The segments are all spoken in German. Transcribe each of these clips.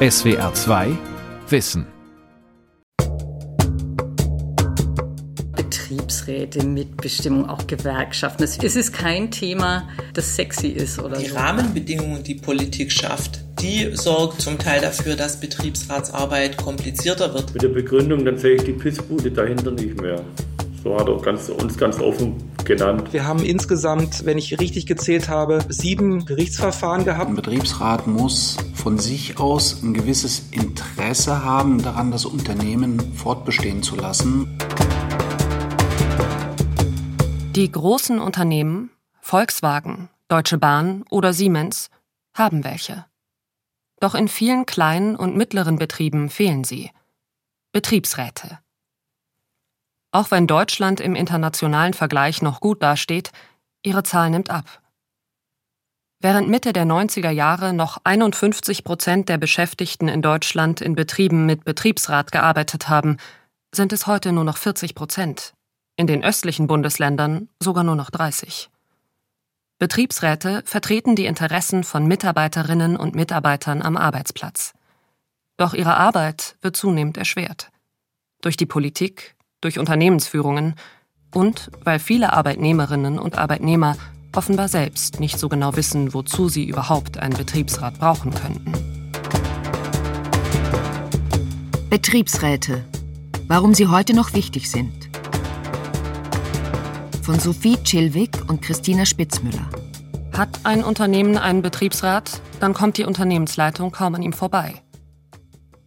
SWR 2 Wissen Betriebsräte, Mitbestimmung, auch Gewerkschaften. Es ist kein Thema, das sexy ist oder die so. Rahmenbedingungen, die Politik schafft, die sorgt zum Teil dafür, dass Betriebsratsarbeit komplizierter wird. Mit der Begründung, dann sehe ich die Pissbude dahinter nicht mehr. So hat er ganz, uns ganz offen genannt. Wir haben insgesamt, wenn ich richtig gezählt habe, sieben Gerichtsverfahren gehabt. Ein Betriebsrat muss von sich aus ein gewisses Interesse haben, daran das Unternehmen fortbestehen zu lassen. Die großen Unternehmen, Volkswagen, Deutsche Bahn oder Siemens, haben welche. Doch in vielen kleinen und mittleren Betrieben fehlen sie. Betriebsräte. Auch wenn Deutschland im internationalen Vergleich noch gut dasteht, ihre Zahl nimmt ab. Während Mitte der 90er Jahre noch 51 Prozent der Beschäftigten in Deutschland in Betrieben mit Betriebsrat gearbeitet haben, sind es heute nur noch 40 Prozent. In den östlichen Bundesländern sogar nur noch 30. Betriebsräte vertreten die Interessen von Mitarbeiterinnen und Mitarbeitern am Arbeitsplatz. Doch ihre Arbeit wird zunehmend erschwert. Durch die Politik, durch Unternehmensführungen und weil viele Arbeitnehmerinnen und Arbeitnehmer offenbar selbst nicht so genau wissen, wozu sie überhaupt einen Betriebsrat brauchen könnten. Betriebsräte. Warum sie heute noch wichtig sind. Von Sophie Chilwig und Christina Spitzmüller. Hat ein Unternehmen einen Betriebsrat, dann kommt die Unternehmensleitung kaum an ihm vorbei.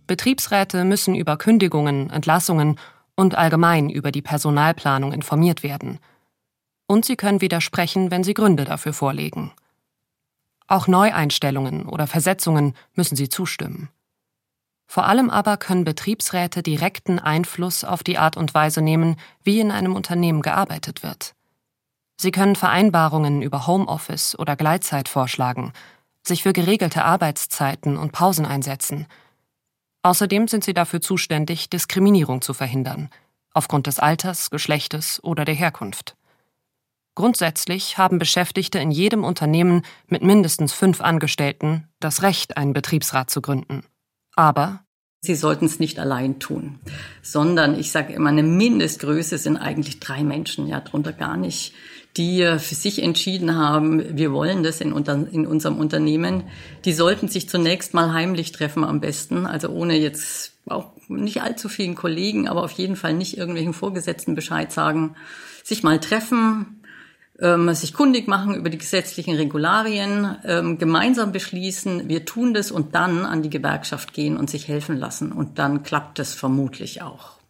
Betriebsräte müssen über Kündigungen, Entlassungen und allgemein über die Personalplanung informiert werden. Und sie können widersprechen, wenn sie Gründe dafür vorlegen. Auch Neueinstellungen oder Versetzungen müssen sie zustimmen. Vor allem aber können Betriebsräte direkten Einfluss auf die Art und Weise nehmen, wie in einem Unternehmen gearbeitet wird. Sie können Vereinbarungen über Homeoffice oder Gleitzeit vorschlagen, sich für geregelte Arbeitszeiten und Pausen einsetzen. Außerdem sind sie dafür zuständig, Diskriminierung zu verhindern, aufgrund des Alters, Geschlechtes oder der Herkunft. Grundsätzlich haben Beschäftigte in jedem Unternehmen mit mindestens fünf Angestellten das Recht, einen Betriebsrat zu gründen. Aber Sie sollten es nicht allein tun, sondern ich sage immer, eine Mindestgröße sind eigentlich drei Menschen, ja, drunter gar nicht, die für sich entschieden haben, wir wollen das in, unter, in unserem Unternehmen. Die sollten sich zunächst mal heimlich treffen am besten, also ohne jetzt auch nicht allzu vielen Kollegen, aber auf jeden Fall nicht irgendwelchen Vorgesetzten Bescheid sagen, sich mal treffen, ähm, sich kundig machen über die gesetzlichen Regularien, ähm, gemeinsam beschließen, wir tun das und dann an die Gewerkschaft gehen und sich helfen lassen. Und dann klappt es vermutlich auch.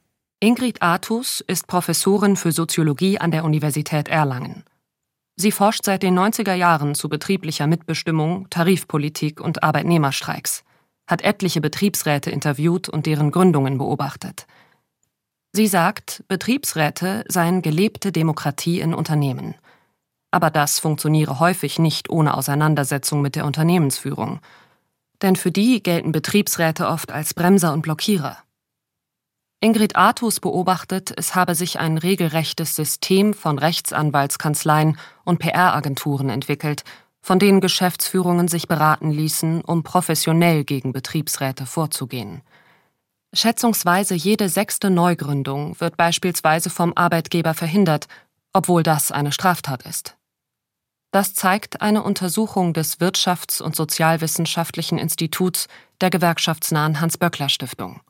Ingrid Artus ist Professorin für Soziologie an der Universität Erlangen. Sie forscht seit den 90er Jahren zu betrieblicher Mitbestimmung, Tarifpolitik und Arbeitnehmerstreiks, hat etliche Betriebsräte interviewt und deren Gründungen beobachtet. Sie sagt, Betriebsräte seien gelebte Demokratie in Unternehmen. Aber das funktioniere häufig nicht ohne Auseinandersetzung mit der Unternehmensführung. Denn für die gelten Betriebsräte oft als Bremser und Blockierer. Ingrid Artus beobachtet, es habe sich ein regelrechtes System von Rechtsanwaltskanzleien und PR-Agenturen entwickelt, von denen Geschäftsführungen sich beraten ließen, um professionell gegen Betriebsräte vorzugehen. Schätzungsweise jede sechste Neugründung wird beispielsweise vom Arbeitgeber verhindert, obwohl das eine Straftat ist. Das zeigt eine Untersuchung des Wirtschafts- und Sozialwissenschaftlichen Instituts der gewerkschaftsnahen Hans-Böckler-Stiftung.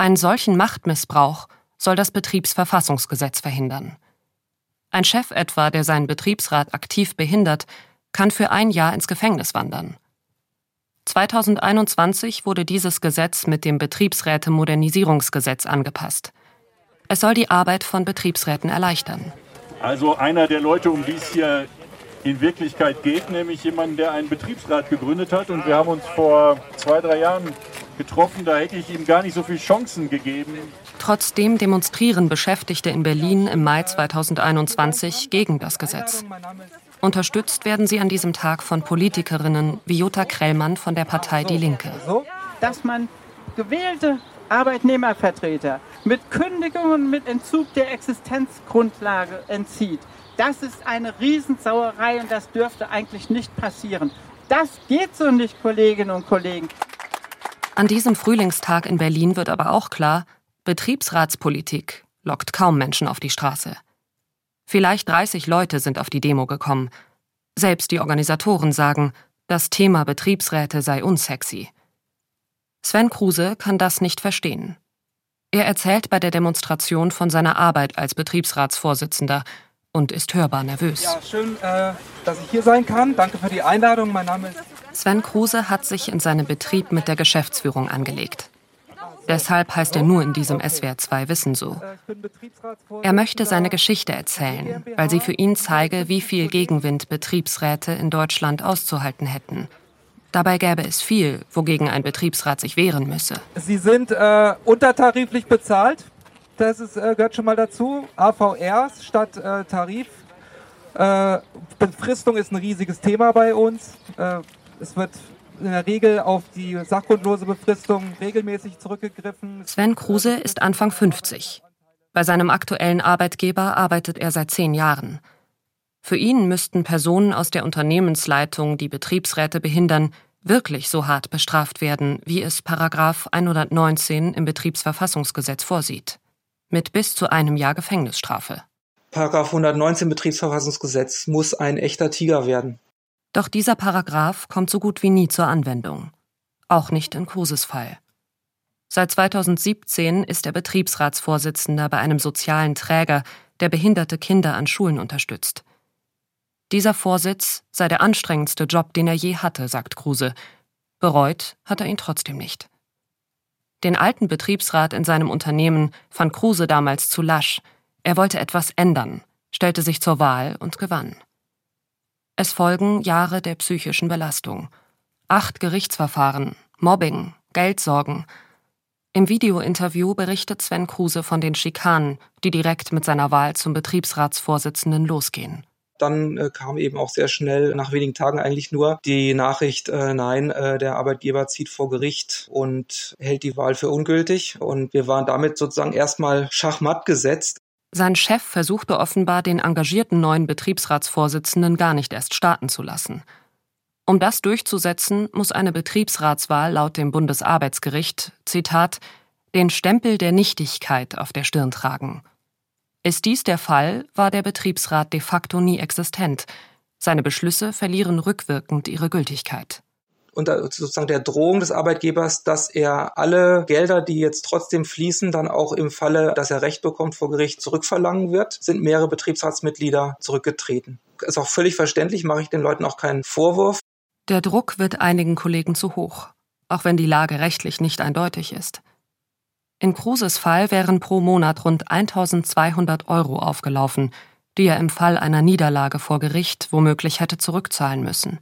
Einen solchen Machtmissbrauch soll das Betriebsverfassungsgesetz verhindern. Ein Chef etwa, der seinen Betriebsrat aktiv behindert, kann für ein Jahr ins Gefängnis wandern. 2021 wurde dieses Gesetz mit dem Betriebsräte-Modernisierungsgesetz angepasst. Es soll die Arbeit von Betriebsräten erleichtern. Also einer der Leute, um die es hier in Wirklichkeit geht, nämlich jemanden, der einen Betriebsrat gegründet hat. Und wir haben uns vor zwei, drei Jahren getroffen, da hätte ich ihm gar nicht so viele Chancen gegeben. Trotzdem demonstrieren Beschäftigte in Berlin im Mai 2021 gegen das Gesetz. Unterstützt werden sie an diesem Tag von Politikerinnen wie Jutta Krellmann von der Partei Die Linke. So, dass man gewählte Arbeitnehmervertreter mit Kündigungen, mit Entzug der Existenzgrundlage entzieht. Das ist eine Riesensauerei und das dürfte eigentlich nicht passieren. Das geht so nicht, Kolleginnen und Kollegen. An diesem Frühlingstag in Berlin wird aber auch klar, Betriebsratspolitik lockt kaum Menschen auf die Straße. Vielleicht 30 Leute sind auf die Demo gekommen. Selbst die Organisatoren sagen, das Thema Betriebsräte sei unsexy. Sven Kruse kann das nicht verstehen. Er erzählt bei der Demonstration von seiner Arbeit als Betriebsratsvorsitzender und ist hörbar nervös. Ja, schön, äh, dass ich hier sein kann. Danke für die Einladung. Mein Name ist. Sven Kruse hat sich in seinem Betrieb mit der Geschäftsführung angelegt. Deshalb heißt er nur in diesem SWR 2 Wissen so. Er möchte seine Geschichte erzählen, weil sie für ihn zeige, wie viel Gegenwind Betriebsräte in Deutschland auszuhalten hätten. Dabei gäbe es viel, wogegen ein Betriebsrat sich wehren müsse. Sie sind äh, untertariflich bezahlt. Das ist, äh, gehört schon mal dazu. AVRs statt äh, Tarif. Äh, Befristung ist ein riesiges Thema bei uns. Es wird in der Regel auf die sachgrundlose Befristung regelmäßig zurückgegriffen. Sven Kruse ist Anfang 50. Bei seinem aktuellen Arbeitgeber arbeitet er seit zehn Jahren. Für ihn müssten Personen aus der Unternehmensleitung, die Betriebsräte behindern, wirklich so hart bestraft werden, wie es Paragraf 119 im Betriebsverfassungsgesetz vorsieht. Mit bis zu einem Jahr Gefängnisstrafe. Paragraf 119 Betriebsverfassungsgesetz muss ein echter Tiger werden. Doch dieser Paragraph kommt so gut wie nie zur Anwendung. Auch nicht in Kruses Fall. Seit 2017 ist er Betriebsratsvorsitzender bei einem sozialen Träger, der behinderte Kinder an Schulen unterstützt. Dieser Vorsitz sei der anstrengendste Job, den er je hatte, sagt Kruse. Bereut hat er ihn trotzdem nicht. Den alten Betriebsrat in seinem Unternehmen fand Kruse damals zu lasch. Er wollte etwas ändern, stellte sich zur Wahl und gewann. Es folgen Jahre der psychischen Belastung. Acht Gerichtsverfahren, Mobbing, Geldsorgen. Im Videointerview berichtet Sven Kruse von den Schikanen, die direkt mit seiner Wahl zum Betriebsratsvorsitzenden losgehen dann äh, kam eben auch sehr schnell, nach wenigen Tagen eigentlich nur, die Nachricht, äh, nein, äh, der Arbeitgeber zieht vor Gericht und hält die Wahl für ungültig. Und wir waren damit sozusagen erstmal schachmatt gesetzt. Sein Chef versuchte offenbar, den engagierten neuen Betriebsratsvorsitzenden gar nicht erst starten zu lassen. Um das durchzusetzen, muss eine Betriebsratswahl laut dem Bundesarbeitsgericht, Zitat, den Stempel der Nichtigkeit auf der Stirn tragen. Ist dies der Fall, war der Betriebsrat de facto nie existent. Seine Beschlüsse verlieren rückwirkend ihre Gültigkeit. Unter sozusagen der Drohung des Arbeitgebers, dass er alle Gelder, die jetzt trotzdem fließen, dann auch im Falle, dass er Recht bekommt vor Gericht zurückverlangen wird, sind mehrere Betriebsratsmitglieder zurückgetreten. Ist auch völlig verständlich, mache ich den Leuten auch keinen Vorwurf. Der Druck wird einigen Kollegen zu hoch, auch wenn die Lage rechtlich nicht eindeutig ist. In Kruses Fall wären pro Monat rund 1200 Euro aufgelaufen, die er im Fall einer Niederlage vor Gericht womöglich hätte zurückzahlen müssen.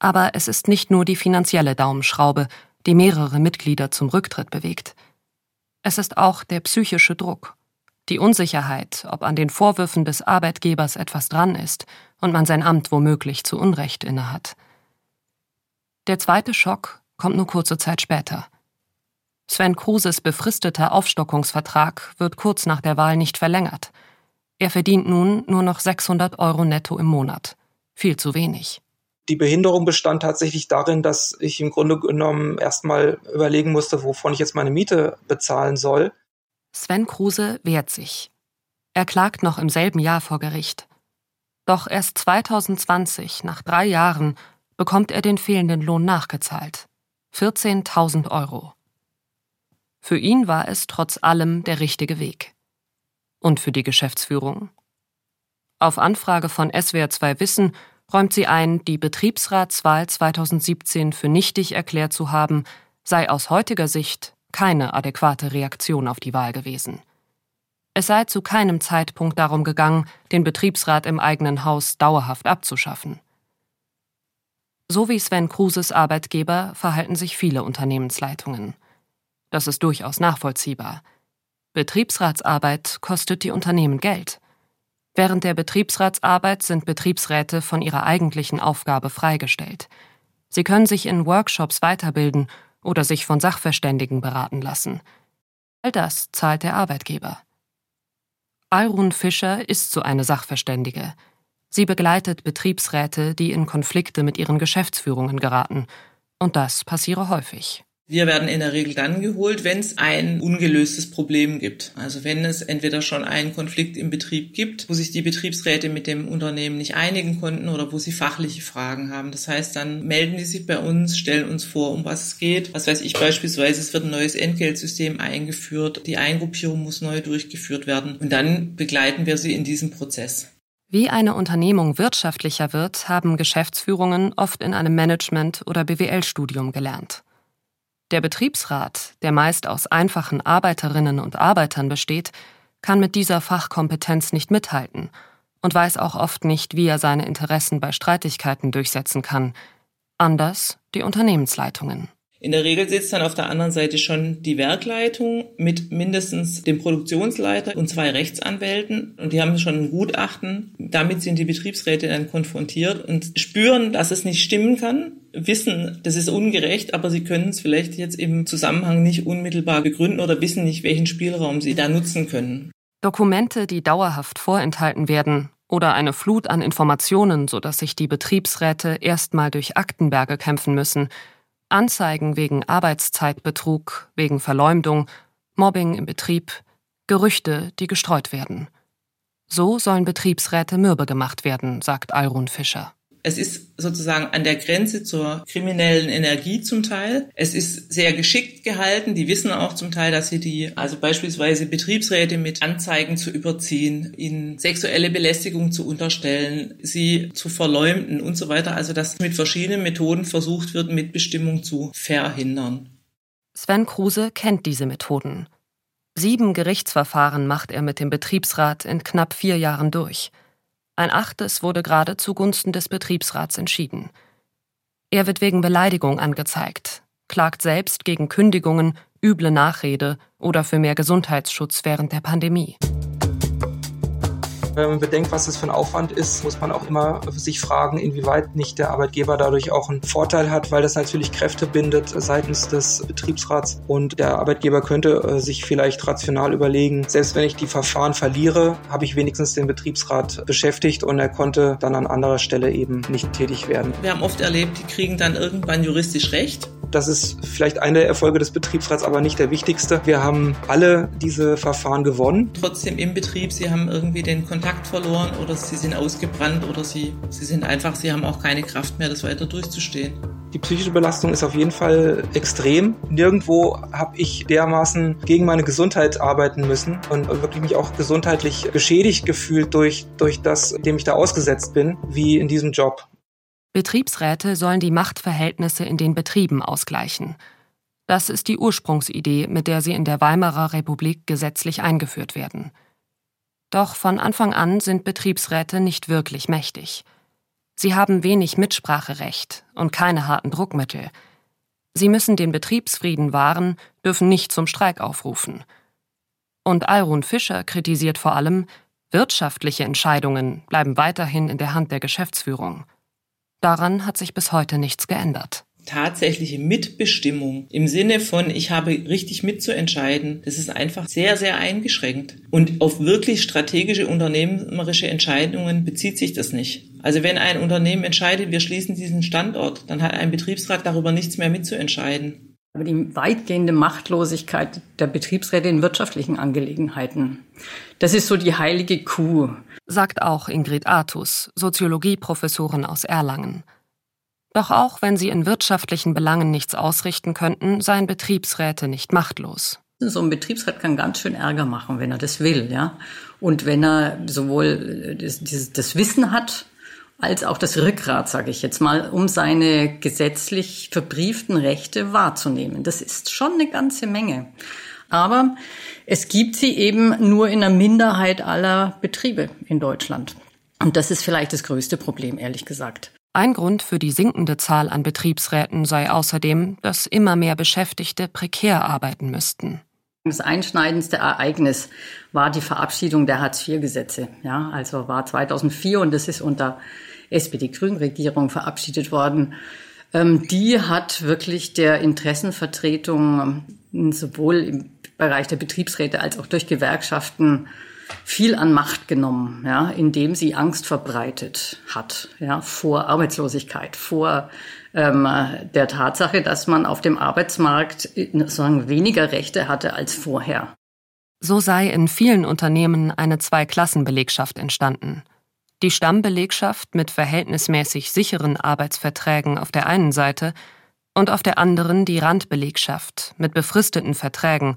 Aber es ist nicht nur die finanzielle Daumenschraube, die mehrere Mitglieder zum Rücktritt bewegt. Es ist auch der psychische Druck, die Unsicherheit, ob an den Vorwürfen des Arbeitgebers etwas dran ist und man sein Amt womöglich zu Unrecht innehat. Der zweite Schock kommt nur kurze Zeit später – Sven Kruses befristeter Aufstockungsvertrag wird kurz nach der Wahl nicht verlängert. Er verdient nun nur noch 600 Euro netto im Monat. Viel zu wenig. Die Behinderung bestand tatsächlich darin, dass ich im Grunde genommen erstmal überlegen musste, wovon ich jetzt meine Miete bezahlen soll. Sven Kruse wehrt sich. Er klagt noch im selben Jahr vor Gericht. Doch erst 2020, nach drei Jahren, bekommt er den fehlenden Lohn nachgezahlt. 14.000 Euro. Für ihn war es trotz allem der richtige Weg. Und für die Geschäftsführung? Auf Anfrage von SWR2 Wissen räumt sie ein, die Betriebsratswahl 2017 für nichtig erklärt zu haben, sei aus heutiger Sicht keine adäquate Reaktion auf die Wahl gewesen. Es sei zu keinem Zeitpunkt darum gegangen, den Betriebsrat im eigenen Haus dauerhaft abzuschaffen. So wie Sven Kruses Arbeitgeber verhalten sich viele Unternehmensleitungen. Das ist durchaus nachvollziehbar. Betriebsratsarbeit kostet die Unternehmen Geld. Während der Betriebsratsarbeit sind Betriebsräte von ihrer eigentlichen Aufgabe freigestellt. Sie können sich in Workshops weiterbilden oder sich von Sachverständigen beraten lassen. All das zahlt der Arbeitgeber. Alrun Fischer ist so eine Sachverständige. Sie begleitet Betriebsräte, die in Konflikte mit ihren Geschäftsführungen geraten. Und das passiere häufig. Wir werden in der Regel dann geholt, wenn es ein ungelöstes Problem gibt. Also wenn es entweder schon einen Konflikt im Betrieb gibt, wo sich die Betriebsräte mit dem Unternehmen nicht einigen konnten oder wo sie fachliche Fragen haben. Das heißt, dann melden die sich bei uns, stellen uns vor, um was es geht. Was weiß ich beispielsweise, es wird ein neues Entgeltsystem eingeführt, die Eingruppierung muss neu durchgeführt werden und dann begleiten wir sie in diesem Prozess. Wie eine Unternehmung wirtschaftlicher wird, haben Geschäftsführungen oft in einem Management- oder BWL-Studium gelernt. Der Betriebsrat, der meist aus einfachen Arbeiterinnen und Arbeitern besteht, kann mit dieser Fachkompetenz nicht mithalten und weiß auch oft nicht, wie er seine Interessen bei Streitigkeiten durchsetzen kann. Anders die Unternehmensleitungen. In der Regel sitzt dann auf der anderen Seite schon die Werkleitung mit mindestens dem Produktionsleiter und zwei Rechtsanwälten und die haben schon ein Gutachten. Damit sind die Betriebsräte dann konfrontiert und spüren, dass es nicht stimmen kann, wissen, das ist ungerecht, aber sie können es vielleicht jetzt im Zusammenhang nicht unmittelbar begründen oder wissen nicht, welchen Spielraum sie da nutzen können. Dokumente, die dauerhaft vorenthalten werden, oder eine Flut an Informationen, sodass sich die Betriebsräte erstmal durch Aktenberge kämpfen müssen, Anzeigen wegen Arbeitszeitbetrug, wegen Verleumdung, Mobbing im Betrieb, Gerüchte, die gestreut werden. So sollen Betriebsräte mürbe gemacht werden, sagt Alrun Fischer. Es ist sozusagen an der Grenze zur kriminellen Energie zum Teil. Es ist sehr geschickt gehalten. Die wissen auch zum Teil, dass sie die, also beispielsweise Betriebsräte mit Anzeigen zu überziehen, ihnen sexuelle Belästigung zu unterstellen, sie zu verleumden und so weiter. Also dass mit verschiedenen Methoden versucht wird, Mitbestimmung zu verhindern. Sven Kruse kennt diese Methoden. Sieben Gerichtsverfahren macht er mit dem Betriebsrat in knapp vier Jahren durch. Ein achtes wurde gerade zugunsten des Betriebsrats entschieden. Er wird wegen Beleidigung angezeigt, klagt selbst gegen Kündigungen, üble Nachrede oder für mehr Gesundheitsschutz während der Pandemie. Wenn man bedenkt, was das für ein Aufwand ist, muss man auch immer sich fragen, inwieweit nicht der Arbeitgeber dadurch auch einen Vorteil hat, weil das natürlich Kräfte bindet seitens des Betriebsrats und der Arbeitgeber könnte äh, sich vielleicht rational überlegen, selbst wenn ich die Verfahren verliere, habe ich wenigstens den Betriebsrat beschäftigt und er konnte dann an anderer Stelle eben nicht tätig werden. Wir haben oft erlebt, die kriegen dann irgendwann juristisch Recht das ist vielleicht eine der Erfolge des Betriebsrats, aber nicht der wichtigste. Wir haben alle diese Verfahren gewonnen. Trotzdem im Betrieb, sie haben irgendwie den Kontakt verloren oder sie sind ausgebrannt oder sie, sie sind einfach, sie haben auch keine Kraft mehr, das weiter durchzustehen. Die psychische Belastung ist auf jeden Fall extrem. Nirgendwo habe ich dermaßen gegen meine Gesundheit arbeiten müssen und wirklich mich auch gesundheitlich geschädigt gefühlt durch, durch das, dem ich da ausgesetzt bin, wie in diesem Job. Betriebsräte sollen die Machtverhältnisse in den Betrieben ausgleichen. Das ist die Ursprungsidee, mit der sie in der Weimarer Republik gesetzlich eingeführt werden. Doch von Anfang an sind Betriebsräte nicht wirklich mächtig. Sie haben wenig Mitspracherecht und keine harten Druckmittel. Sie müssen den Betriebsfrieden wahren, dürfen nicht zum Streik aufrufen. Und Alrun Fischer kritisiert vor allem, wirtschaftliche Entscheidungen bleiben weiterhin in der Hand der Geschäftsführung. Daran hat sich bis heute nichts geändert tatsächliche Mitbestimmung im Sinne von, ich habe richtig mitzuentscheiden, das ist einfach sehr, sehr eingeschränkt. Und auf wirklich strategische unternehmerische Entscheidungen bezieht sich das nicht. Also wenn ein Unternehmen entscheidet, wir schließen diesen Standort, dann hat ein Betriebsrat darüber nichts mehr mitzuentscheiden. Aber die weitgehende Machtlosigkeit der Betriebsräte in wirtschaftlichen Angelegenheiten, das ist so die heilige Kuh. Sagt auch Ingrid Artus, Soziologieprofessorin aus Erlangen. Doch auch wenn sie in wirtschaftlichen Belangen nichts ausrichten könnten, seien Betriebsräte nicht machtlos. So ein Betriebsrat kann ganz schön Ärger machen, wenn er das will, ja. Und wenn er sowohl das, das Wissen hat, als auch das Rückgrat, sage ich jetzt mal, um seine gesetzlich verbrieften Rechte wahrzunehmen. Das ist schon eine ganze Menge. Aber es gibt sie eben nur in einer Minderheit aller Betriebe in Deutschland. Und das ist vielleicht das größte Problem, ehrlich gesagt. Ein Grund für die sinkende Zahl an Betriebsräten sei außerdem, dass immer mehr Beschäftigte prekär arbeiten müssten. Das einschneidendste Ereignis war die Verabschiedung der Hartz-IV-Gesetze. Ja, also war 2004 und das ist unter SPD-Grünen-Regierung verabschiedet worden. Ähm, die hat wirklich der Interessenvertretung ähm, sowohl im Bereich der Betriebsräte als auch durch Gewerkschaften viel an Macht genommen, ja, indem sie Angst verbreitet hat, ja, vor Arbeitslosigkeit, vor ähm, der Tatsache, dass man auf dem Arbeitsmarkt sozusagen weniger Rechte hatte als vorher. So sei in vielen Unternehmen eine Zweiklassenbelegschaft entstanden. Die Stammbelegschaft mit verhältnismäßig sicheren Arbeitsverträgen auf der einen Seite und auf der anderen die Randbelegschaft mit befristeten Verträgen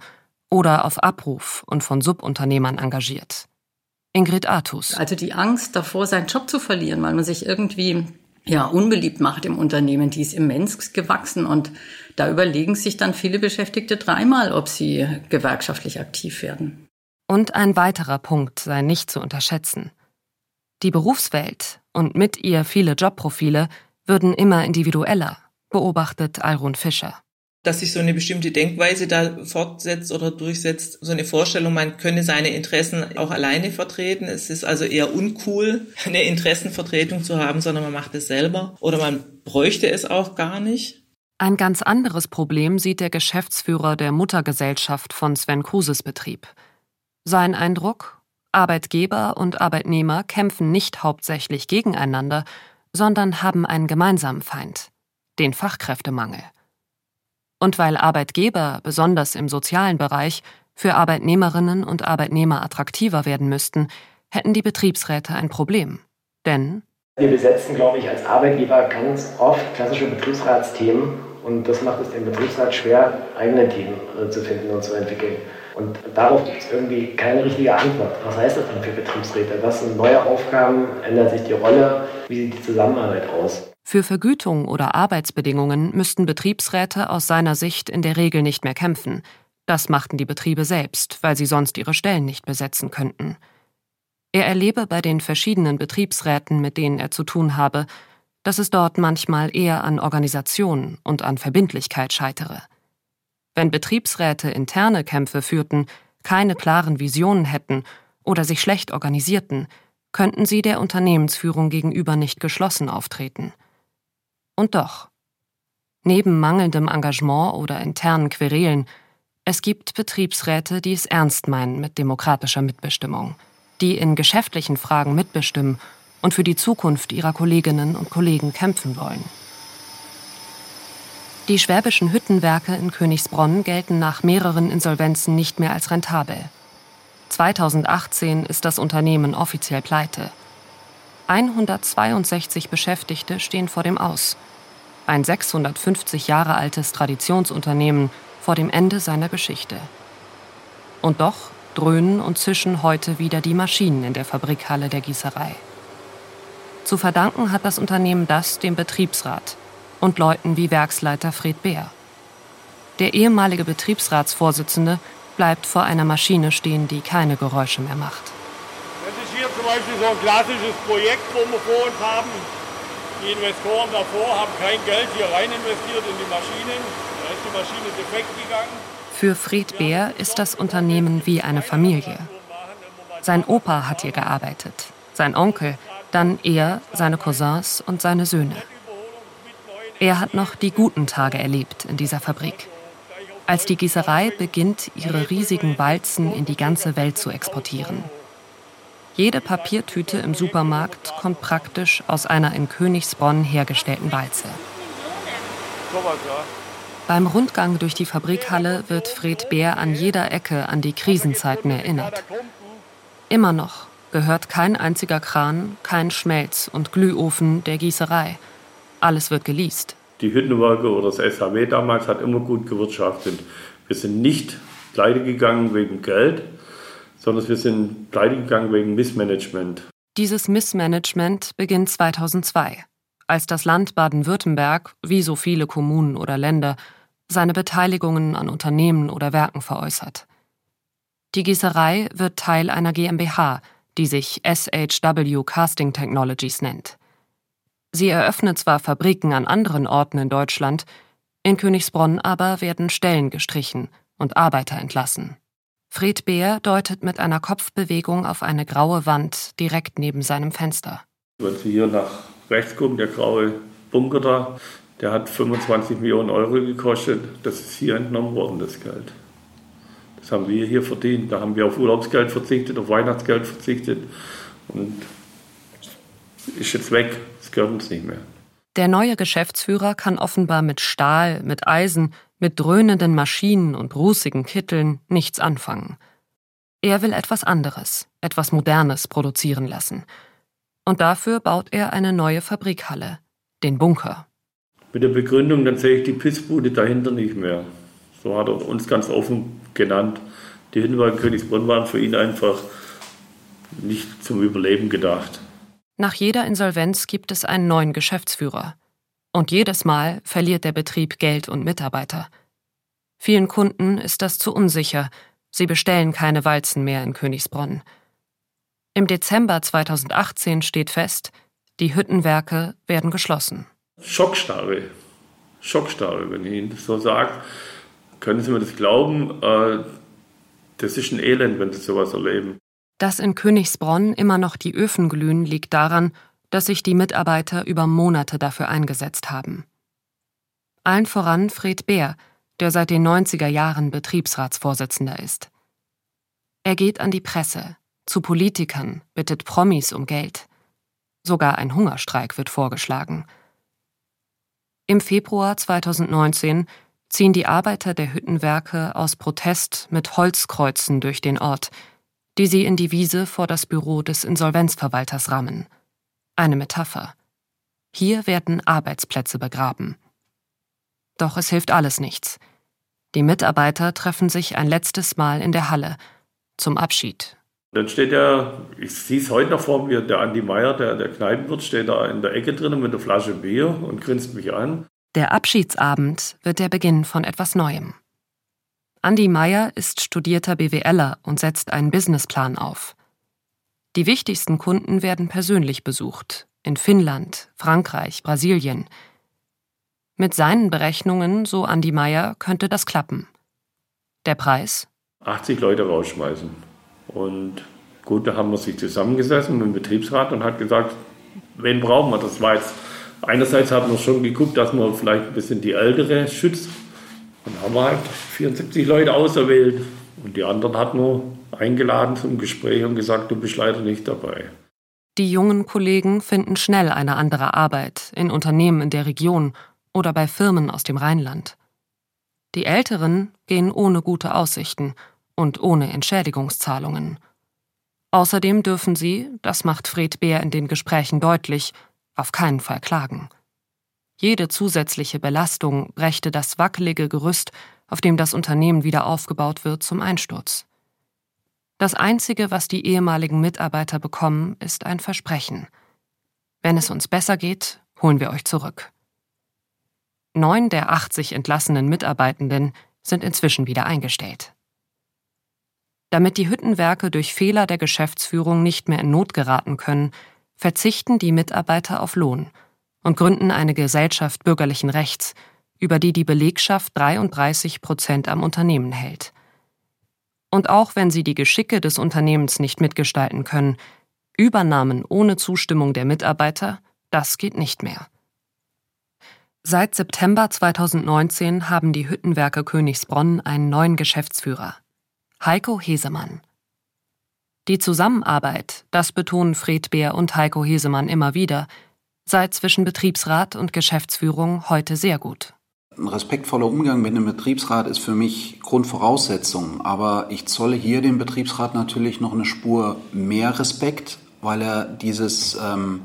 oder auf Abruf und von Subunternehmern engagiert. Ingrid Artus. Also die Angst davor, seinen Job zu verlieren, weil man sich irgendwie ja, unbeliebt macht im Unternehmen, die ist immens gewachsen und da überlegen sich dann viele Beschäftigte dreimal, ob sie gewerkschaftlich aktiv werden. Und ein weiterer Punkt sei nicht zu unterschätzen. Die Berufswelt und mit ihr viele Jobprofile würden immer individueller, beobachtet Alrun Fischer dass sich so eine bestimmte Denkweise da fortsetzt oder durchsetzt, so eine Vorstellung, man könne seine Interessen auch alleine vertreten. Es ist also eher uncool, eine Interessenvertretung zu haben, sondern man macht es selber oder man bräuchte es auch gar nicht. Ein ganz anderes Problem sieht der Geschäftsführer der Muttergesellschaft von Sven Kruses Betrieb. Sein Eindruck? Arbeitgeber und Arbeitnehmer kämpfen nicht hauptsächlich gegeneinander, sondern haben einen gemeinsamen Feind, den Fachkräftemangel. Und weil Arbeitgeber, besonders im sozialen Bereich, für Arbeitnehmerinnen und Arbeitnehmer attraktiver werden müssten, hätten die Betriebsräte ein Problem. Denn wir besetzen, glaube ich, als Arbeitgeber ganz oft klassische Betriebsratsthemen und das macht es dem Betriebsrat schwer, eigene Themen äh, zu finden und zu entwickeln. Und darauf gibt es irgendwie keine richtige Antwort. Was heißt das dann für Betriebsräte? Was sind neue Aufgaben? Ändert sich die Rolle? Wie sieht die Zusammenarbeit aus? Für Vergütung oder Arbeitsbedingungen müssten Betriebsräte aus seiner Sicht in der Regel nicht mehr kämpfen. Das machten die Betriebe selbst, weil sie sonst ihre Stellen nicht besetzen könnten. Er erlebe bei den verschiedenen Betriebsräten, mit denen er zu tun habe, dass es dort manchmal eher an Organisation und an Verbindlichkeit scheitere. Wenn Betriebsräte interne Kämpfe führten, keine klaren Visionen hätten oder sich schlecht organisierten, könnten sie der Unternehmensführung gegenüber nicht geschlossen auftreten. Und doch. Neben mangelndem Engagement oder internen Querelen, es gibt Betriebsräte, die es ernst meinen mit demokratischer Mitbestimmung, die in geschäftlichen Fragen mitbestimmen und für die Zukunft ihrer Kolleginnen und Kollegen kämpfen wollen. Die schwäbischen Hüttenwerke in Königsbronn gelten nach mehreren Insolvenzen nicht mehr als rentabel. 2018 ist das Unternehmen offiziell pleite. 162 Beschäftigte stehen vor dem Aus. Ein 650 Jahre altes Traditionsunternehmen vor dem Ende seiner Geschichte. Und doch dröhnen und zischen heute wieder die Maschinen in der Fabrikhalle der Gießerei. Zu verdanken hat das Unternehmen das dem Betriebsrat und Leuten wie Werksleiter Fred Beer. Der ehemalige Betriebsratsvorsitzende bleibt vor einer Maschine stehen, die keine Geräusche mehr macht. Zum Beispiel so ein klassisches Projekt, wo wir vor uns haben. Die Investoren davor haben kein Geld hier rein investiert in die Maschinen. Da ist die Maschine defekt gegangen. Für Fred Beer ist das Unternehmen wie eine Familie. Sein Opa hat hier gearbeitet, sein Onkel, dann er, seine Cousins und seine Söhne. Er hat noch die guten Tage erlebt in dieser Fabrik als die Gießerei beginnt, ihre riesigen Walzen in die ganze Welt zu exportieren. Jede Papiertüte im Supermarkt kommt praktisch aus einer in Königsbronn hergestellten Walze. Beim Rundgang durch die Fabrikhalle wird Fred Bär an jeder Ecke an die Krisenzeiten erinnert. Immer noch gehört kein einziger Kran, kein Schmelz- und Glühofen der Gießerei. Alles wird geleast die Hüttenwerke oder das SAW damals hat immer gut gewirtschaftet. Wir sind nicht pleite gegangen wegen Geld, sondern wir sind pleite gegangen wegen Missmanagement. Dieses Missmanagement beginnt 2002, als das Land Baden-Württemberg, wie so viele Kommunen oder Länder, seine Beteiligungen an Unternehmen oder Werken veräußert. Die Gießerei wird Teil einer GmbH, die sich SHW Casting Technologies nennt. Sie eröffnet zwar Fabriken an anderen Orten in Deutschland, in Königsbronn aber werden Stellen gestrichen und Arbeiter entlassen. Fred Beer deutet mit einer Kopfbewegung auf eine graue Wand direkt neben seinem Fenster. Wenn Sie hier nach rechts gucken, der graue Bunker da, der hat 25 Millionen Euro gekostet. Das ist hier entnommen worden, das Geld. Das haben wir hier verdient. Da haben wir auf Urlaubsgeld verzichtet, auf Weihnachtsgeld verzichtet und ist jetzt weg gehört uns nicht mehr. Der neue Geschäftsführer kann offenbar mit Stahl, mit Eisen, mit dröhnenden Maschinen und rußigen Kitteln nichts anfangen. Er will etwas anderes, etwas Modernes produzieren lassen. Und dafür baut er eine neue Fabrikhalle, den Bunker. Mit der Begründung, dann sehe ich die Pissbude dahinter nicht mehr. So hat er uns ganz offen genannt. Die Hinweise Königsbrunn waren für ihn einfach nicht zum Überleben gedacht. Nach jeder Insolvenz gibt es einen neuen Geschäftsführer. Und jedes Mal verliert der Betrieb Geld und Mitarbeiter. Vielen Kunden ist das zu unsicher. Sie bestellen keine Walzen mehr in Königsbronn. Im Dezember 2018 steht fest, die Hüttenwerke werden geschlossen. Schockstarre. Schockstarre, wenn ich Ihnen das so sage. Können Sie mir das glauben? Äh, das ist ein Elend, wenn Sie sowas erleben. Dass in Königsbronn immer noch die Öfen glühen, liegt daran, dass sich die Mitarbeiter über Monate dafür eingesetzt haben. Allen voran Fred Beer, der seit den 90er Jahren Betriebsratsvorsitzender ist. Er geht an die Presse, zu Politikern, bittet Promis um Geld. Sogar ein Hungerstreik wird vorgeschlagen. Im Februar 2019 ziehen die Arbeiter der Hüttenwerke aus Protest mit Holzkreuzen durch den Ort, die sie in die Wiese vor das Büro des Insolvenzverwalters rammen. Eine Metapher. Hier werden Arbeitsplätze begraben. Doch es hilft alles nichts. Die Mitarbeiter treffen sich ein letztes Mal in der Halle zum Abschied. Dann steht er, ich sehe es heute noch vor mir, der Andi Meier, der, der Kneipenwirt, steht da in der Ecke drinnen mit einer Flasche Bier und grinst mich an. Der Abschiedsabend wird der Beginn von etwas Neuem. Andi Meier ist studierter BWLer und setzt einen Businessplan auf. Die wichtigsten Kunden werden persönlich besucht, in Finnland, Frankreich, Brasilien. Mit seinen Berechnungen, so Andi Meier, könnte das klappen. Der Preis? 80 Leute rausschmeißen. Und gut, da haben wir sich zusammengesessen mit dem Betriebsrat und hat gesagt, wen brauchen wir? Das war jetzt, einerseits haben wir schon geguckt, dass man vielleicht ein bisschen die Ältere schützt. Und haben wir halt 74 Leute auserwählt. Und die anderen hatten wir eingeladen zum Gespräch und gesagt, du bist leider nicht dabei. Die jungen Kollegen finden schnell eine andere Arbeit in Unternehmen in der Region oder bei Firmen aus dem Rheinland. Die Älteren gehen ohne gute Aussichten und ohne Entschädigungszahlungen. Außerdem dürfen sie, das macht Fred Beer in den Gesprächen deutlich, auf keinen Fall klagen. Jede zusätzliche Belastung brächte das wackelige Gerüst, auf dem das Unternehmen wieder aufgebaut wird, zum Einsturz. Das Einzige, was die ehemaligen Mitarbeiter bekommen, ist ein Versprechen. Wenn es uns besser geht, holen wir euch zurück. Neun der 80 entlassenen Mitarbeitenden sind inzwischen wieder eingestellt. Damit die Hüttenwerke durch Fehler der Geschäftsführung nicht mehr in Not geraten können, verzichten die Mitarbeiter auf Lohn und gründen eine Gesellschaft bürgerlichen Rechts, über die die Belegschaft 33 Prozent am Unternehmen hält. Und auch wenn sie die Geschicke des Unternehmens nicht mitgestalten können, Übernahmen ohne Zustimmung der Mitarbeiter, das geht nicht mehr. Seit September 2019 haben die Hüttenwerke Königsbronn einen neuen Geschäftsführer, Heiko Hesemann. Die Zusammenarbeit, das betonen Fred Beer und Heiko Hesemann immer wieder, sei zwischen Betriebsrat und Geschäftsführung heute sehr gut. Ein respektvoller Umgang mit einem Betriebsrat ist für mich Grundvoraussetzung, aber ich zolle hier dem Betriebsrat natürlich noch eine Spur mehr Respekt, weil er dieses ähm,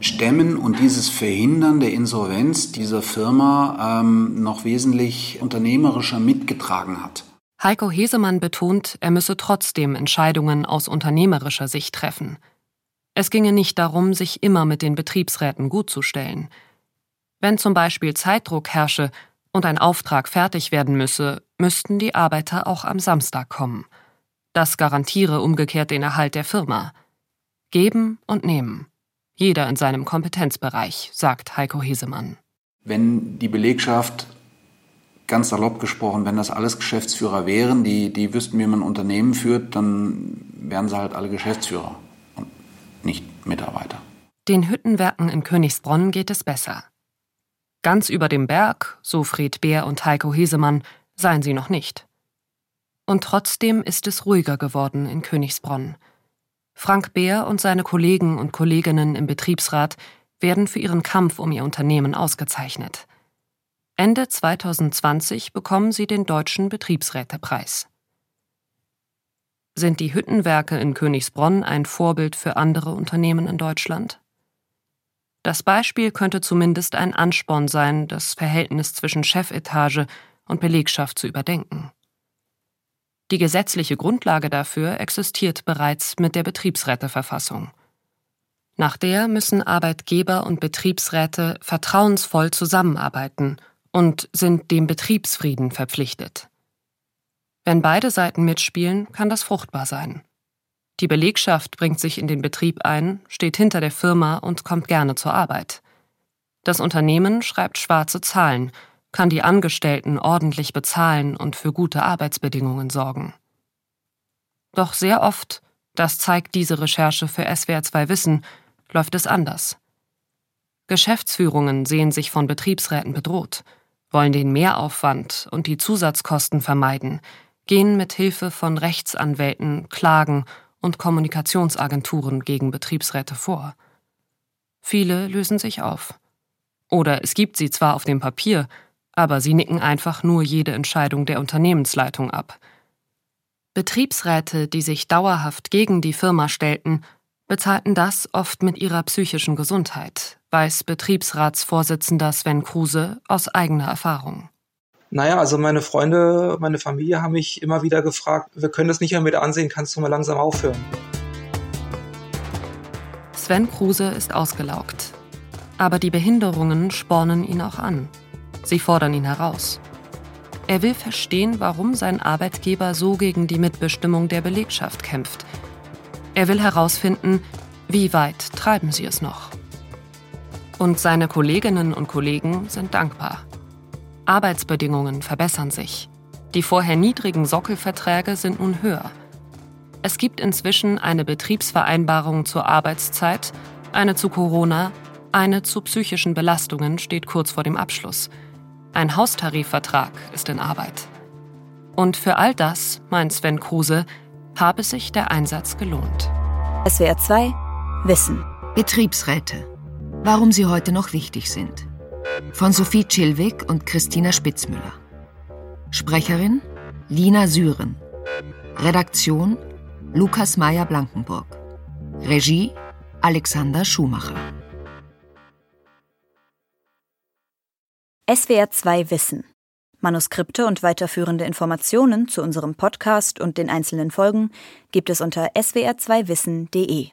Stemmen und dieses Verhindern der Insolvenz dieser Firma ähm, noch wesentlich unternehmerischer mitgetragen hat. Heiko Hesemann betont, er müsse trotzdem Entscheidungen aus unternehmerischer Sicht treffen. Es ginge nicht darum, sich immer mit den Betriebsräten gutzustellen. Wenn zum Beispiel Zeitdruck herrsche und ein Auftrag fertig werden müsse, müssten die Arbeiter auch am Samstag kommen. Das garantiere umgekehrt den Erhalt der Firma. Geben und nehmen. Jeder in seinem Kompetenzbereich, sagt Heiko Hesemann. Wenn die Belegschaft, ganz salopp gesprochen, wenn das alles Geschäftsführer wären, die, die wüssten, wie man ein Unternehmen führt, dann wären sie halt alle Geschäftsführer und nicht Mitarbeiter. Den Hüttenwerken in Königsbronn geht es besser. Ganz über dem Berg, so Fred Beer und Heiko Hesemann, seien sie noch nicht. Und trotzdem ist es ruhiger geworden in Königsbronn. Frank Beer und seine Kollegen und Kolleginnen im Betriebsrat werden für ihren Kampf um ihr Unternehmen ausgezeichnet. Ende 2020 bekommen sie den Deutschen Betriebsrätepreis. Sind die Hüttenwerke in Königsbronn ein Vorbild für andere Unternehmen in Deutschland? Das Beispiel könnte zumindest ein Ansporn sein, das Verhältnis zwischen Chefetage und Belegschaft zu überdenken. Die gesetzliche Grundlage dafür existiert bereits mit der Betriebsräteverfassung. Nach der müssen Arbeitgeber und Betriebsräte vertrauensvoll zusammenarbeiten und sind dem Betriebsfrieden verpflichtet. Wenn beide Seiten mitspielen, kann das fruchtbar sein. Die Belegschaft bringt sich in den Betrieb ein, steht hinter der Firma und kommt gerne zur Arbeit. Das Unternehmen schreibt schwarze Zahlen, kann die Angestellten ordentlich bezahlen und für gute Arbeitsbedingungen sorgen. Doch sehr oft, das zeigt diese Recherche für SWR2 Wissen, läuft es anders. Geschäftsführungen sehen sich von Betriebsräten bedroht, wollen den Mehraufwand und die Zusatzkosten vermeiden, gehen mit Hilfe von Rechtsanwälten, Klagen und Kommunikationsagenturen gegen Betriebsräte vor. Viele lösen sich auf. Oder es gibt sie zwar auf dem Papier, aber sie nicken einfach nur jede Entscheidung der Unternehmensleitung ab. Betriebsräte, die sich dauerhaft gegen die Firma stellten, bezahlten das oft mit ihrer psychischen Gesundheit, weiß Betriebsratsvorsitzender Sven Kruse aus eigener Erfahrung. Naja, also meine Freunde, meine Familie haben mich immer wieder gefragt, wir können das nicht mehr mit ansehen, kannst du mal langsam aufhören? Sven Kruse ist ausgelaugt. Aber die Behinderungen spornen ihn auch an. Sie fordern ihn heraus. Er will verstehen, warum sein Arbeitgeber so gegen die Mitbestimmung der Belegschaft kämpft. Er will herausfinden, wie weit treiben sie es noch. Und seine Kolleginnen und Kollegen sind dankbar. Arbeitsbedingungen verbessern sich. Die vorher niedrigen Sockelverträge sind nun höher. Es gibt inzwischen eine Betriebsvereinbarung zur Arbeitszeit, eine zu Corona, eine zu psychischen Belastungen steht kurz vor dem Abschluss. Ein Haustarifvertrag ist in Arbeit. Und für all das, meint Sven Kruse, habe sich der Einsatz gelohnt. SWR 2 Wissen. Betriebsräte. Warum sie heute noch wichtig sind. Von Sophie Chilwig und Christina Spitzmüller. Sprecherin Lina Süren. Redaktion Lukas Meyer-Blankenburg. Regie Alexander Schumacher. SWR 2 Wissen. Manuskripte und weiterführende Informationen zu unserem Podcast und den einzelnen Folgen gibt es unter swr2wissen.de.